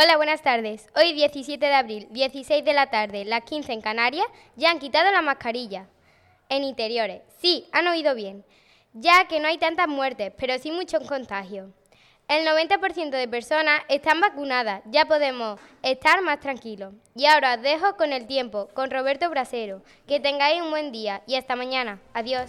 Hola, buenas tardes. Hoy 17 de abril, 16 de la tarde, las 15 en Canarias, ya han quitado la mascarilla. En interiores. Sí, han oído bien. Ya que no hay tantas muertes, pero sí muchos contagios. El 90% de personas están vacunadas, ya podemos estar más tranquilos. Y ahora os dejo con el tiempo, con Roberto Brasero. Que tengáis un buen día y hasta mañana. Adiós.